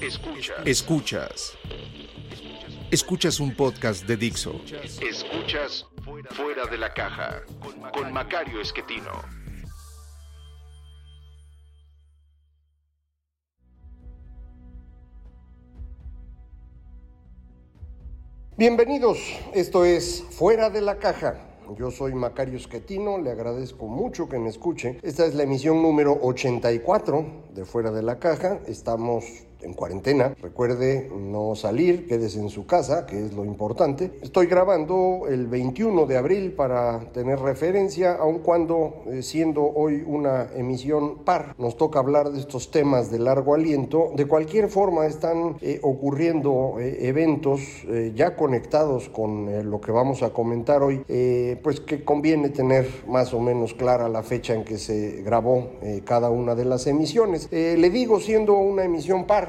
Escuchas. Escuchas. Escuchas un podcast de Dixo. Escuchas Fuera de la Caja con Macario Esquetino. Bienvenidos, esto es Fuera de la Caja. Yo soy Macario Esquetino, le agradezco mucho que me escuche. Esta es la emisión número 84 de Fuera de la Caja. Estamos en cuarentena. Recuerde no salir, quédese en su casa, que es lo importante. Estoy grabando el 21 de abril para tener referencia, aun cuando eh, siendo hoy una emisión par, nos toca hablar de estos temas de largo aliento. De cualquier forma están eh, ocurriendo eh, eventos ya conectados con lo que vamos a comentar hoy, pues que conviene tener más o menos clara la fecha en que se grabó cada una de las emisiones. le digo, siendo una emisión par,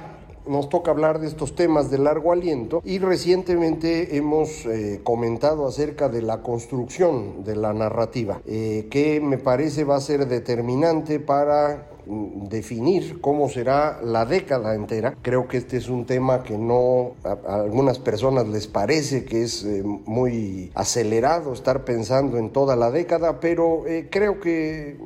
nos toca hablar de estos temas de largo aliento y recientemente hemos eh, comentado acerca de la construcción de la narrativa, eh, que me parece va a ser determinante para definir cómo será la década entera. Creo que este es un tema que no a, algunas personas les parece que es eh, muy acelerado estar pensando en toda la década, pero eh, creo que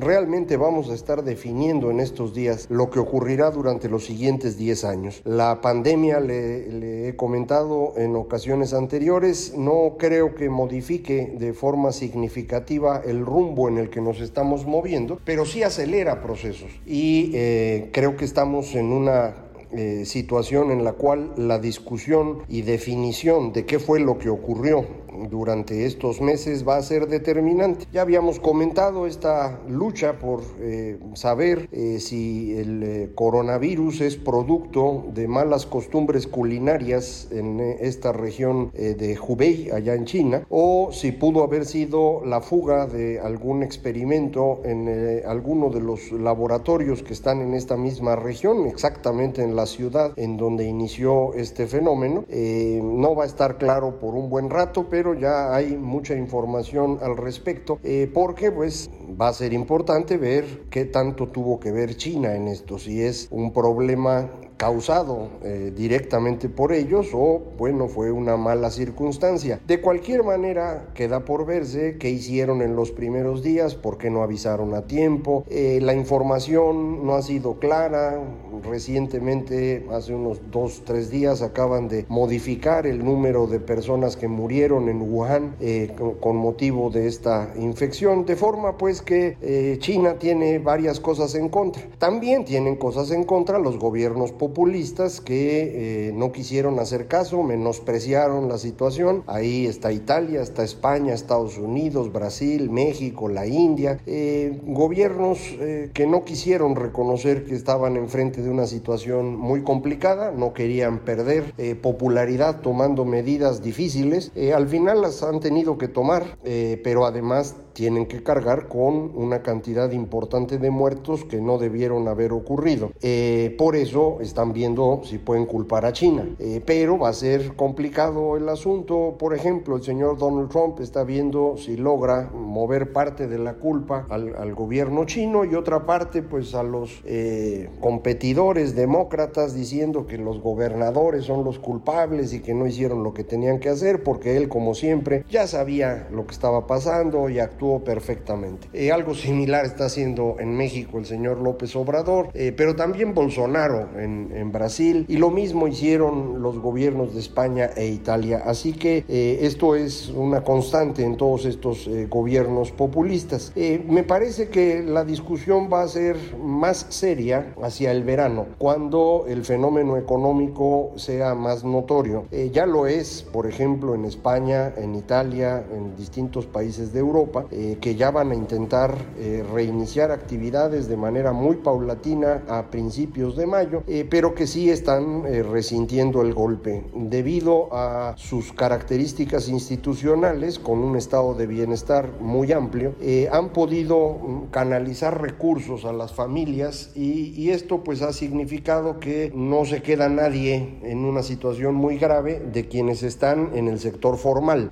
realmente vamos a estar definiendo en estos días lo que ocurrirá durante los siguientes 10 años. La pandemia, le, he comentado en ocasiones anteriores, no creo que modifique de forma significativa el rumbo en el que nos estamos moviendo, pero sí acelera procesos. Y eh, creo que estamos en una eh, situación en la cual la discusión y definición de qué fue lo que ocurrió durante estos meses va a ser determinante. Ya habíamos comentado esta lucha por eh, saber eh, si el eh, coronavirus es producto de malas costumbres culinarias en esta región de Hubei, allá en China, o si pudo haber sido la fuga de algún experimento en alguno de los laboratorios que están en esta misma región, exactamente en la ciudad en donde inició este fenómeno. no va a estar claro por un buen rato, pero ya hay mucha información al respecto, eh, porque pues va a ser importante ver qué tanto tuvo que ver China en esto, si es un problema causado eh, directamente por ellos o bueno fue una mala circunstancia. De cualquier manera queda por verse qué hicieron en los primeros días, por qué no avisaron a tiempo, eh, la información no ha sido clara, recientemente hace unos dos, tres días acaban de modificar el número de personas que murieron en Wuhan eh, con, motivo de esta infección, de forma pues que China tiene varias cosas en contra. También tienen cosas en contra los gobiernos populares populistas que eh, no quisieron hacer caso, menospreciaron la situación. Ahí está Italia, está España, Estados Unidos, Brasil, México, la India. Eh, gobiernos eh, que no quisieron reconocer que estaban enfrente de una situación muy complicada, no querían perder popularidad tomando medidas difíciles. al final las han tenido que tomar, pero además tienen que cargar con una cantidad importante de muertos que no debieron haber ocurrido. Eh, por eso están viendo si pueden culpar a China. Eh, pero va a ser complicado el asunto. Por ejemplo, el señor Donald Trump está viendo si logra mover parte de la culpa al, gobierno chino y otra parte pues a los eh, competidores demócratas diciendo que los gobernadores son los culpables y que no hicieron lo que tenían que hacer porque él como siempre ya sabía lo que estaba pasando y actuó perfectamente. Eh, algo similar está haciendo en México el señor López Obrador, eh, pero también Bolsonaro en, Brasil y lo mismo hicieron los gobiernos de España e Italia. Así que eh, esto es una constante en todos estos gobiernos populistas. me parece que la discusión va a ser más seria hacia el verano, cuando el fenómeno económico sea más notorio. ya lo es, por ejemplo, en España, en Italia, en distintos países de Europa eh, que ya van a intentar eh, reiniciar actividades de manera muy paulatina a principios de mayo, eh, pero que sí están resintiendo el golpe debido a sus características institucionales con un estado de bienestar muy amplio, han podido mm, canalizar recursos a las familias y, y esto pues ha significado que no se queda nadie en una situación muy grave de quienes están en el sector formal.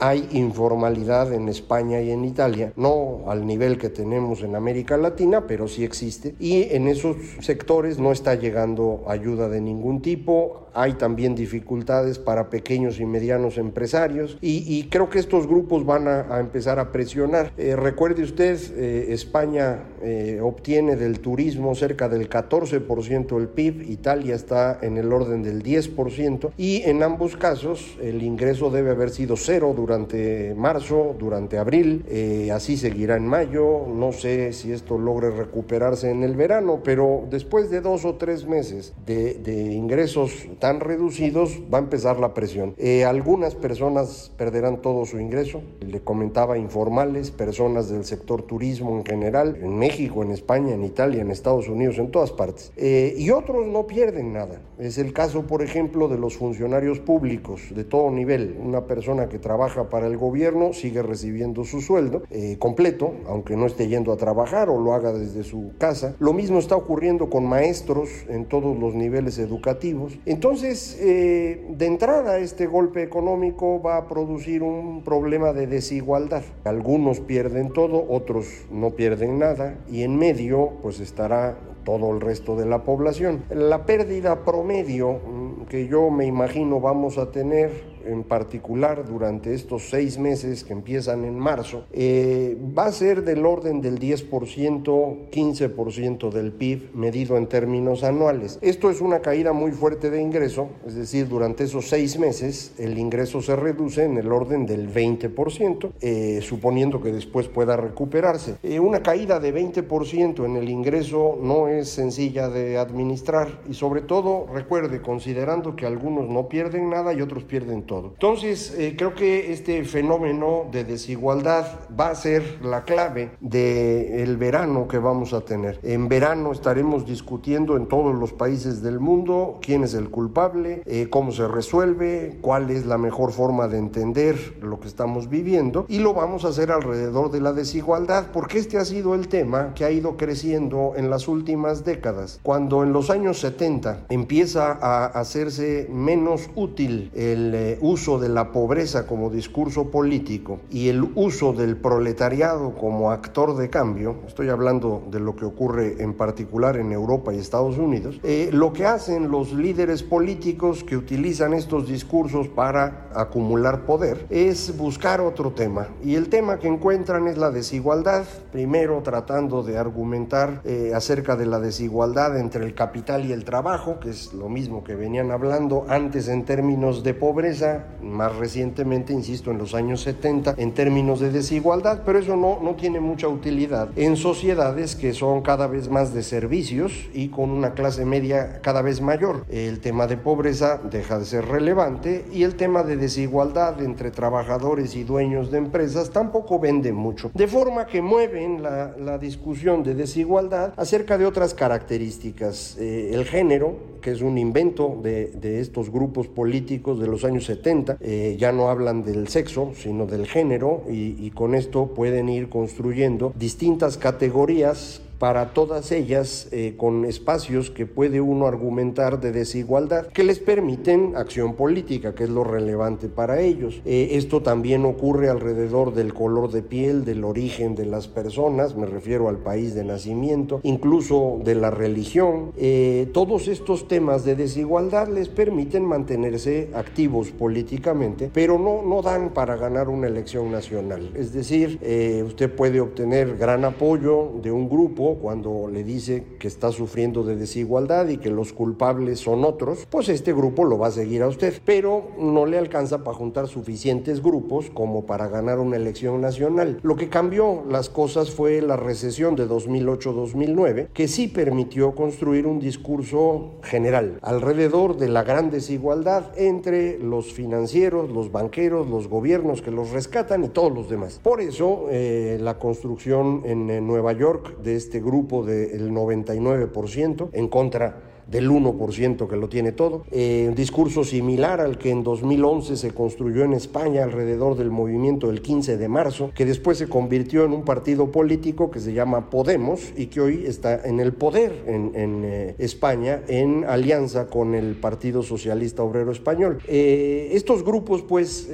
hay informalidad en España y en Italia, no al nivel que tenemos en América Latina, pero sí existe. Y en esos sectores no está llegando ayuda de ningún tipo. Hay también dificultades para pequeños y medianos empresarios y, creo que estos grupos van a, empezar a presionar. Eh, recuerde usted, eh, España eh, obtiene del turismo cerca del 14% del PIB, Italia está en el orden del 10% y en ambos casos el ingreso debe haber sido cero durante marzo, durante abril, así seguirá en mayo, no sé si esto logre recuperarse en el verano, pero después de dos o tres meses de, de ingresos tan reducidos, va a empezar la presión. Eh, algunas personas perderán todo su ingreso, le comentaba informales, personas del sector turismo en general, en México, en España, en Italia, en Estados Unidos, en todas partes. Eh, y otros no pierden nada. Es el caso, por ejemplo, de los funcionarios públicos de todo nivel. Una persona que trabaja para el gobierno sigue recibiendo su sueldo eh, completo, aunque no esté yendo a trabajar o lo haga desde su casa. Lo mismo está ocurriendo con maestros en todos los niveles educativos. Entonces, eh, de entrada, este golpe económico va a producir un problema de desigualdad. Algunos pierden todo, otros no pierden nada, y en medio, pues estará todo el resto de la población. La pérdida promedio mm, que yo me imagino vamos a tener en particular durante estos seis meses que empiezan en marzo, eh, va a ser del orden del 10%, 15% del PIB medido en términos anuales. Esto es una caída muy fuerte de ingreso, es decir, durante esos seis meses el ingreso se reduce en el orden del 20%, eh, suponiendo que después pueda recuperarse. Eh, una caída de 20% en el ingreso no es sencilla de administrar y sobre todo, recuerde, considerando que algunos no pierden nada y otros pierden entonces, eh, creo que este fenómeno de desigualdad va a ser la clave del verano que vamos a tener. En verano estaremos discutiendo en todos los países del mundo quién es el culpable, eh, cómo se resuelve, cuál es la mejor forma de entender lo que estamos viviendo y lo vamos a hacer alrededor de la desigualdad porque este ha sido el tema que ha ido creciendo en las últimas décadas. Cuando en los años 70 empieza a hacerse menos útil el eh, uso de la pobreza como discurso político y el uso del proletariado como actor de cambio, estoy hablando de lo que ocurre en particular en Europa y Estados Unidos, eh, lo que hacen los líderes políticos que utilizan estos discursos para acumular poder es buscar otro tema. Y el tema que encuentran es la desigualdad, primero tratando de argumentar eh, acerca de la desigualdad entre el capital y el trabajo, que es lo mismo que venían hablando antes en términos de pobreza, más recientemente, insisto, en los años 70, en términos de desigualdad, pero eso no, no tiene mucha utilidad en sociedades que son cada vez más de servicios y con una clase media cada vez mayor. El tema de pobreza deja de ser relevante y el tema de desigualdad entre trabajadores y dueños de empresas tampoco vende mucho. De forma que mueven la, la discusión de desigualdad acerca de otras características. Eh, el género, que es un invento de, de estos grupos políticos de los años 70, eh, ya no hablan del sexo, sino del género, y, y con esto pueden ir construyendo distintas categorías para todas ellas eh, con espacios que puede uno argumentar de desigualdad que les permiten acción política, que es lo relevante para ellos. Eh, esto también ocurre alrededor del color de piel, del origen de las personas, me refiero al país de nacimiento, incluso de la religión. Eh, todos estos temas de desigualdad les permiten mantenerse activos políticamente, pero no, no dan para ganar una elección nacional. Es decir, usted puede obtener gran apoyo de un grupo, cuando le dice que está sufriendo de desigualdad y que los culpables son otros, pues este grupo lo va a seguir a usted, pero no le alcanza para juntar suficientes grupos como para ganar una elección nacional. Lo que cambió las cosas fue la recesión de 2008-2009, que sí permitió construir un discurso general alrededor de la gran desigualdad entre los financieros, los banqueros, los gobiernos que los rescatan y todos los demás. Por eso eh, la construcción en, en Nueva York de este grupo del 99% en contra del 1% que lo tiene todo. Eh, un discurso similar al que en 2011 se construyó en España alrededor del movimiento del 15 de marzo, que después se convirtió en un partido político que se llama Podemos y que hoy está en el poder en, eh, España en alianza con el Partido Socialista Obrero Español. Eh, estos grupos pues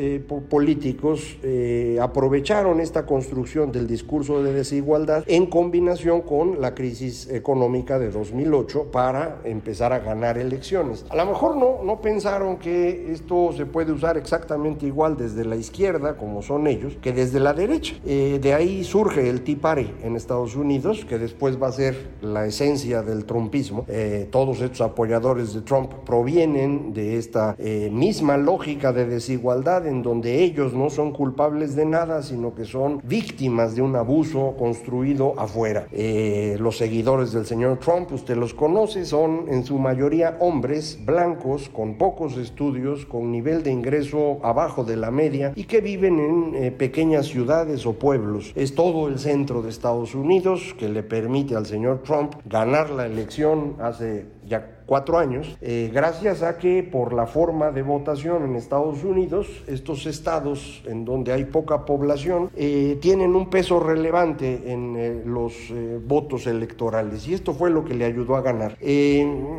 políticos aprovecharon esta construcción del discurso de desigualdad en combinación con la crisis económica de 2008 para empezar a ganar elecciones. A lo mejor no, no pensaron que esto se puede usar exactamente igual desde la izquierda, como son ellos, que desde la derecha. Eh, de ahí surge el Tea Party en Estados Unidos, que después va a ser la esencia del trumpismo. Eh, todos estos apoyadores de Trump provienen de esta eh, misma lógica de desigualdad en donde ellos no son culpables de nada, sino que son víctimas de un abuso construido afuera. los seguidores del señor Trump, usted los conoce, son en su mayoría hombres blancos con pocos estudios, con nivel de ingreso abajo de la media y que viven en eh, pequeñas ciudades o pueblos. Es todo el centro de Estados Unidos que le permite al señor Trump ganar la elección hace ya cuatro años, eh, gracias a que por la forma de votación en Estados Unidos, estos estados en donde hay poca población eh, tienen un peso relevante en eh, los votos electorales y esto fue lo que le ayudó a ganar.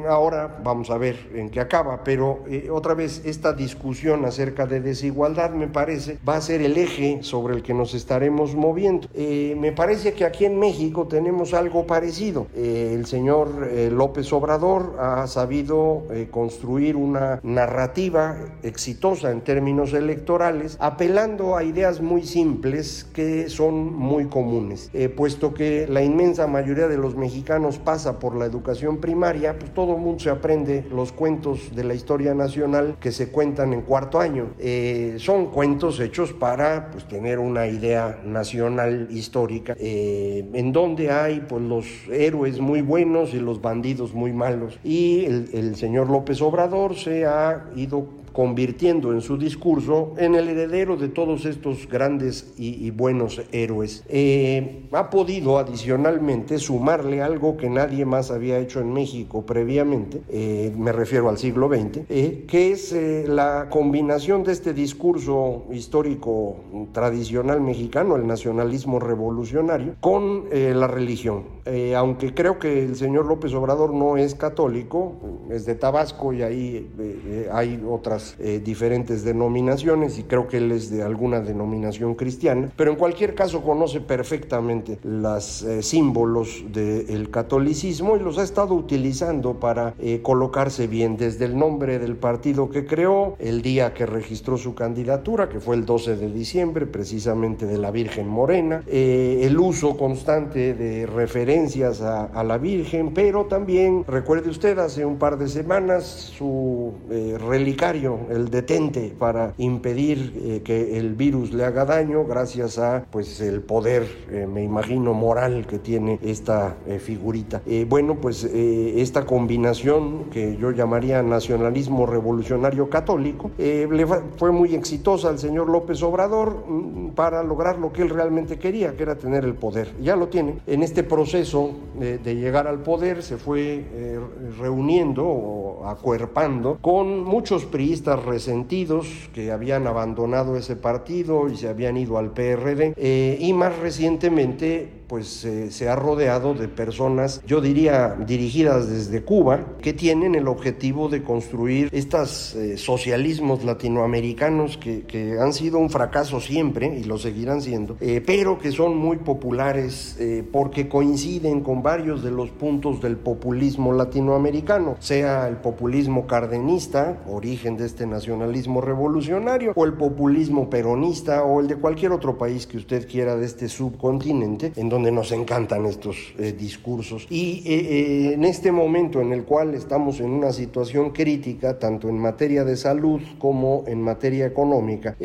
ahora vamos a ver en qué acaba, pero otra vez esta discusión acerca de desigualdad me parece va a ser el eje sobre el que nos estaremos moviendo. me parece que aquí en México tenemos algo parecido. el señor López Obrador ha ha sabido eh, construir una narrativa exitosa en términos electorales, apelando a ideas muy simples que son muy comunes. Eh, puesto que la inmensa mayoría de los mexicanos pasa por la educación primaria, pues todo el mundo se aprende los cuentos de la historia nacional que se cuentan en cuarto año. Eh, son cuentos hechos para pues, tener una idea nacional histórica, en donde hay pues, los héroes muy buenos y los bandidos muy malos. Y el, señor López Obrador se ha ido convirtiendo en su discurso en el heredero de todos estos grandes y, buenos héroes. Eh, ha podido adicionalmente sumarle algo que nadie más había hecho en México previamente, eh, me refiero al siglo XX, eh, que es la combinación de este discurso histórico tradicional mexicano, el nacionalismo revolucionario, con la religión. aunque creo que el señor López Obrador no es católico, es de Tabasco y ahí hay otras eh, diferentes denominaciones y creo que él es de alguna denominación cristiana, pero en cualquier caso conoce perfectamente los eh, símbolos del catolicismo y los ha estado utilizando para eh, colocarse bien desde el nombre del partido que creó, el día que registró su candidatura, que fue el 12 de diciembre, precisamente de la Virgen Morena, el uso constante de referencias a, a, la Virgen, pero también, recuerde usted, hace un par de semanas su relicario el detente para impedir eh, que el virus le haga daño gracias a pues el poder, eh, me imagino, moral que tiene esta eh, figurita. bueno, pues esta combinación que yo llamaría nacionalismo revolucionario católico le fue muy exitosa al señor López Obrador mm, para lograr lo que él realmente quería, que era tener el poder. Ya lo tiene. En este proceso de llegar al poder se fue reuniendo o acuerpando con muchos resentidos que habían abandonado ese partido y se habían ido al PRD eh, y más recientemente pues eh, se ha rodeado de personas, yo diría, dirigidas desde Cuba, que tienen el objetivo de construir estos eh, socialismos latinoamericanos que, que, han sido un fracaso siempre y lo seguirán siendo, eh, pero que son muy populares porque coinciden con varios de los puntos del populismo latinoamericano, sea el populismo cardenista, origen de este nacionalismo revolucionario, o el populismo peronista o el de cualquier otro país que usted quiera de este subcontinente, en donde nos encantan estos eh, discursos. Y eh, en este momento en el cual estamos en una situación crítica, tanto en materia de salud como en materia económica,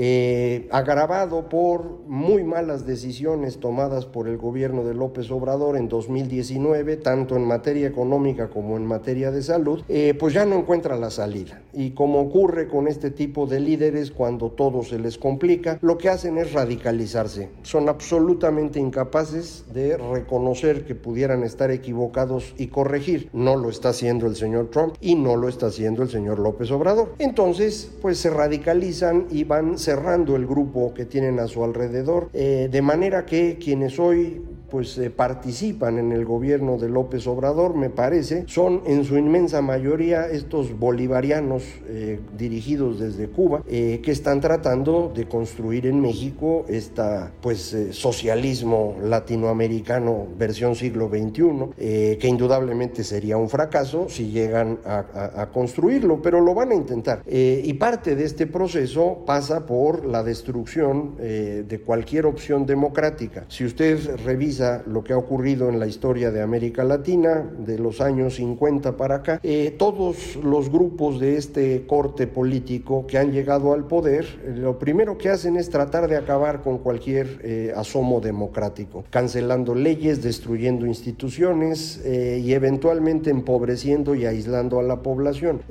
agravado por muy malas decisiones tomadas por el gobierno de López Obrador en 2019, tanto en materia económica como en materia de salud, pues ya no encuentra la salida. Y como ocurre con este tipo de líderes cuando todo se les complica, lo que hacen es radicalizarse. Son absolutamente incapaces de reconocer que pudieran estar equivocados y corregir. No lo está haciendo el señor Trump y no lo está haciendo el señor López Obrador. Entonces, pues se radicalizan y van cerrando el grupo que tienen a su alrededor, eh, de manera que quienes hoy pues eh, participan en el gobierno de López Obrador, me parece, son en su inmensa mayoría estos bolivarianos eh, dirigidos desde Cuba eh, que están tratando de construir en México esta pues socialismo latinoamericano versión siglo XXI, que indudablemente sería un fracaso si llegan a, a construirlo, pero lo van a intentar. y parte de este proceso pasa por la destrucción de cualquier opción democrática. Si usted revisa lo que ha ocurrido en la historia de América Latina de los años 50 para acá. Eh, todos los grupos de este corte político que han llegado al poder, eh, lo primero que hacen es tratar de acabar con cualquier eh, asomo democrático, cancelando leyes, destruyendo instituciones y eventualmente empobreciendo y aislando a la población.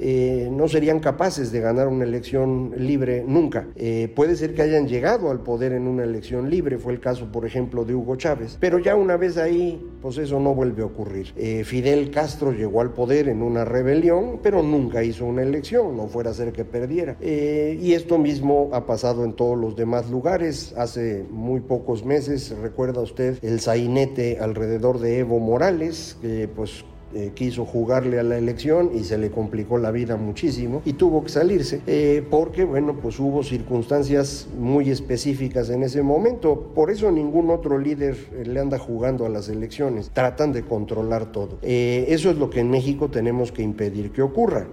no serían capaces de ganar una elección libre nunca. puede ser que hayan llegado al poder en una elección libre, fue el caso, por ejemplo, de Hugo Chávez, pero ya una vez ahí, pues eso no vuelve a ocurrir. Eh, Fidel Castro llegó al poder en una rebelión, pero nunca hizo una elección, no fuera a ser que perdiera. Eh, y esto mismo ha pasado en todos los demás lugares. Hace muy pocos meses, recuerda usted, el sainete alrededor de Evo Morales, que pues eh, quiso jugarle a la elección y se le complicó la vida muchísimo y tuvo que salirse eh, porque, bueno, pues hubo circunstancias muy específicas en ese momento. Por eso ningún otro líder eh, le anda jugando a las elecciones. Tratan de controlar todo. eso es lo que en México tenemos que impedir que ocurra.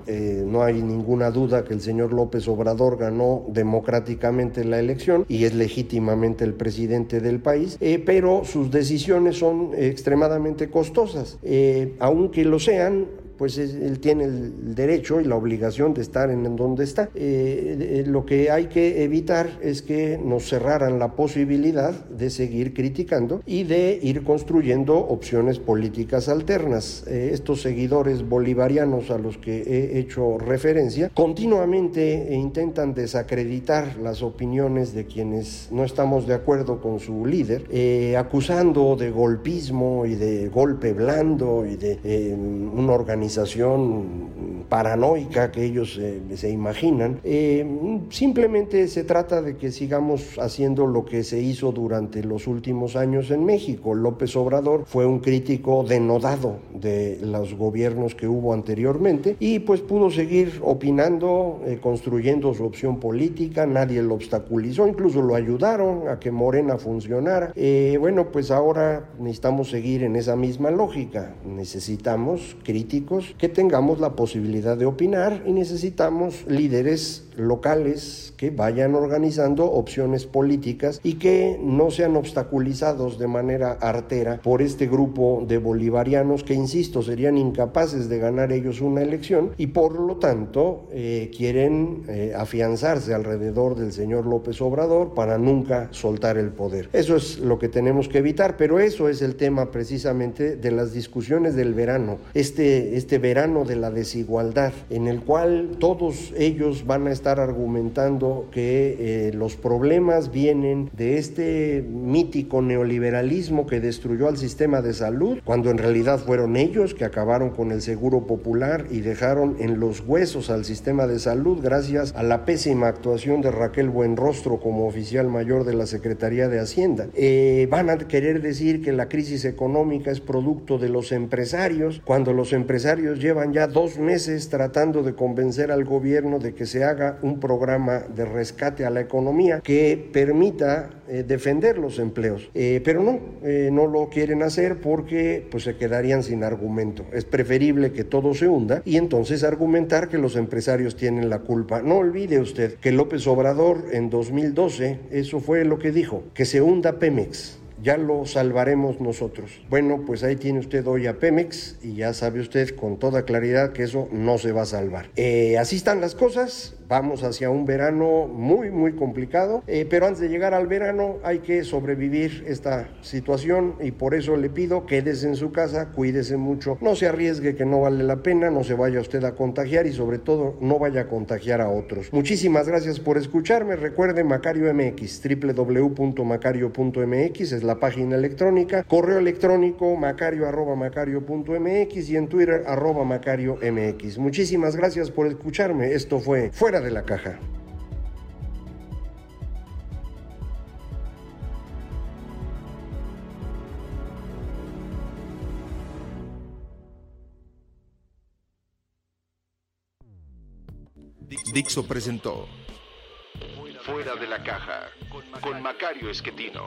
no hay ninguna duda que el señor López Obrador ganó democráticamente la elección y es legítimamente el presidente del país, pero sus decisiones son extremadamente costosas. aún que lo sean, pues él tiene el derecho y la obligación de estar en donde está. Eh, eh, lo que hay que evitar es que nos cerraran la posibilidad de seguir criticando y de ir construyendo opciones políticas alternas. Eh, estos seguidores bolivarianos a los que he hecho referencia continuamente intentan desacreditar las opiniones de quienes no estamos de acuerdo con su líder, acusando de golpismo y de golpe blando y de una organización paranoica que ellos eh, se imaginan. Eh, simplemente se trata de que sigamos haciendo lo que se hizo durante los últimos años en México. López Obrador fue un crítico denodado de los gobiernos que hubo anteriormente y pues pudo seguir opinando, eh, construyendo su opción política, nadie lo obstaculizó, incluso lo ayudaron a que Morena funcionara. bueno, pues ahora necesitamos seguir en esa misma lógica, necesitamos críticos que tengamos la posibilidad de opinar y necesitamos líderes locales que vayan organizando opciones políticas y que no sean obstaculizados de manera artera por este grupo de bolivarianos que, insisto, serían incapaces de ganar ellos una elección y por lo tanto eh, quieren eh, afianzarse alrededor del señor López Obrador para nunca soltar el poder. Eso es lo que tenemos que evitar, pero eso es el tema precisamente de las discusiones del verano, este, este verano de la desigualdad, en el cual todos ellos van a argumentando que eh, los problemas vienen de este mítico neoliberalismo que destruyó al sistema de salud, cuando en realidad fueron ellos que acabaron con el seguro popular y dejaron en los huesos al sistema de salud gracias a la pésima actuación de Raquel Buenrostro como oficial mayor de la Secretaría de Hacienda. Eh, van a querer decir que la crisis económica es producto de los empresarios, cuando los empresarios llevan ya dos meses tratando de convencer al gobierno de que se haga un programa de rescate a la economía que permita eh, defender los empleos. Eh, pero no, eh, no lo quieren hacer porque pues, se quedarían sin argumento. Es preferible que todo se hunda y entonces argumentar que los empresarios tienen la culpa. No olvide usted que López Obrador en 2012, eso fue lo que dijo, que se hunda Pemex ya lo salvaremos nosotros. Bueno, pues ahí tiene usted hoy a Pemex y ya sabe usted con toda claridad que eso no se va a salvar. Eh, así están las cosas, vamos hacia un verano muy, muy complicado, eh, pero antes de llegar al verano hay que sobrevivir esta situación y por eso le pido quédese en su casa, cuídese mucho, no se arriesgue que no vale la pena, no se vaya usted a contagiar y sobre todo no vaya a contagiar a otros. Muchísimas gracias por escucharme, recuerde Macario MX, www.macario.mx es la página electrónica, correo electrónico macario arroba macario.mx y en Twitter arroba macario. Muchísimas gracias por escucharme, esto fue Fuera de la Caja. Dixo presentó Fuera de la caja con Macario Esquetino.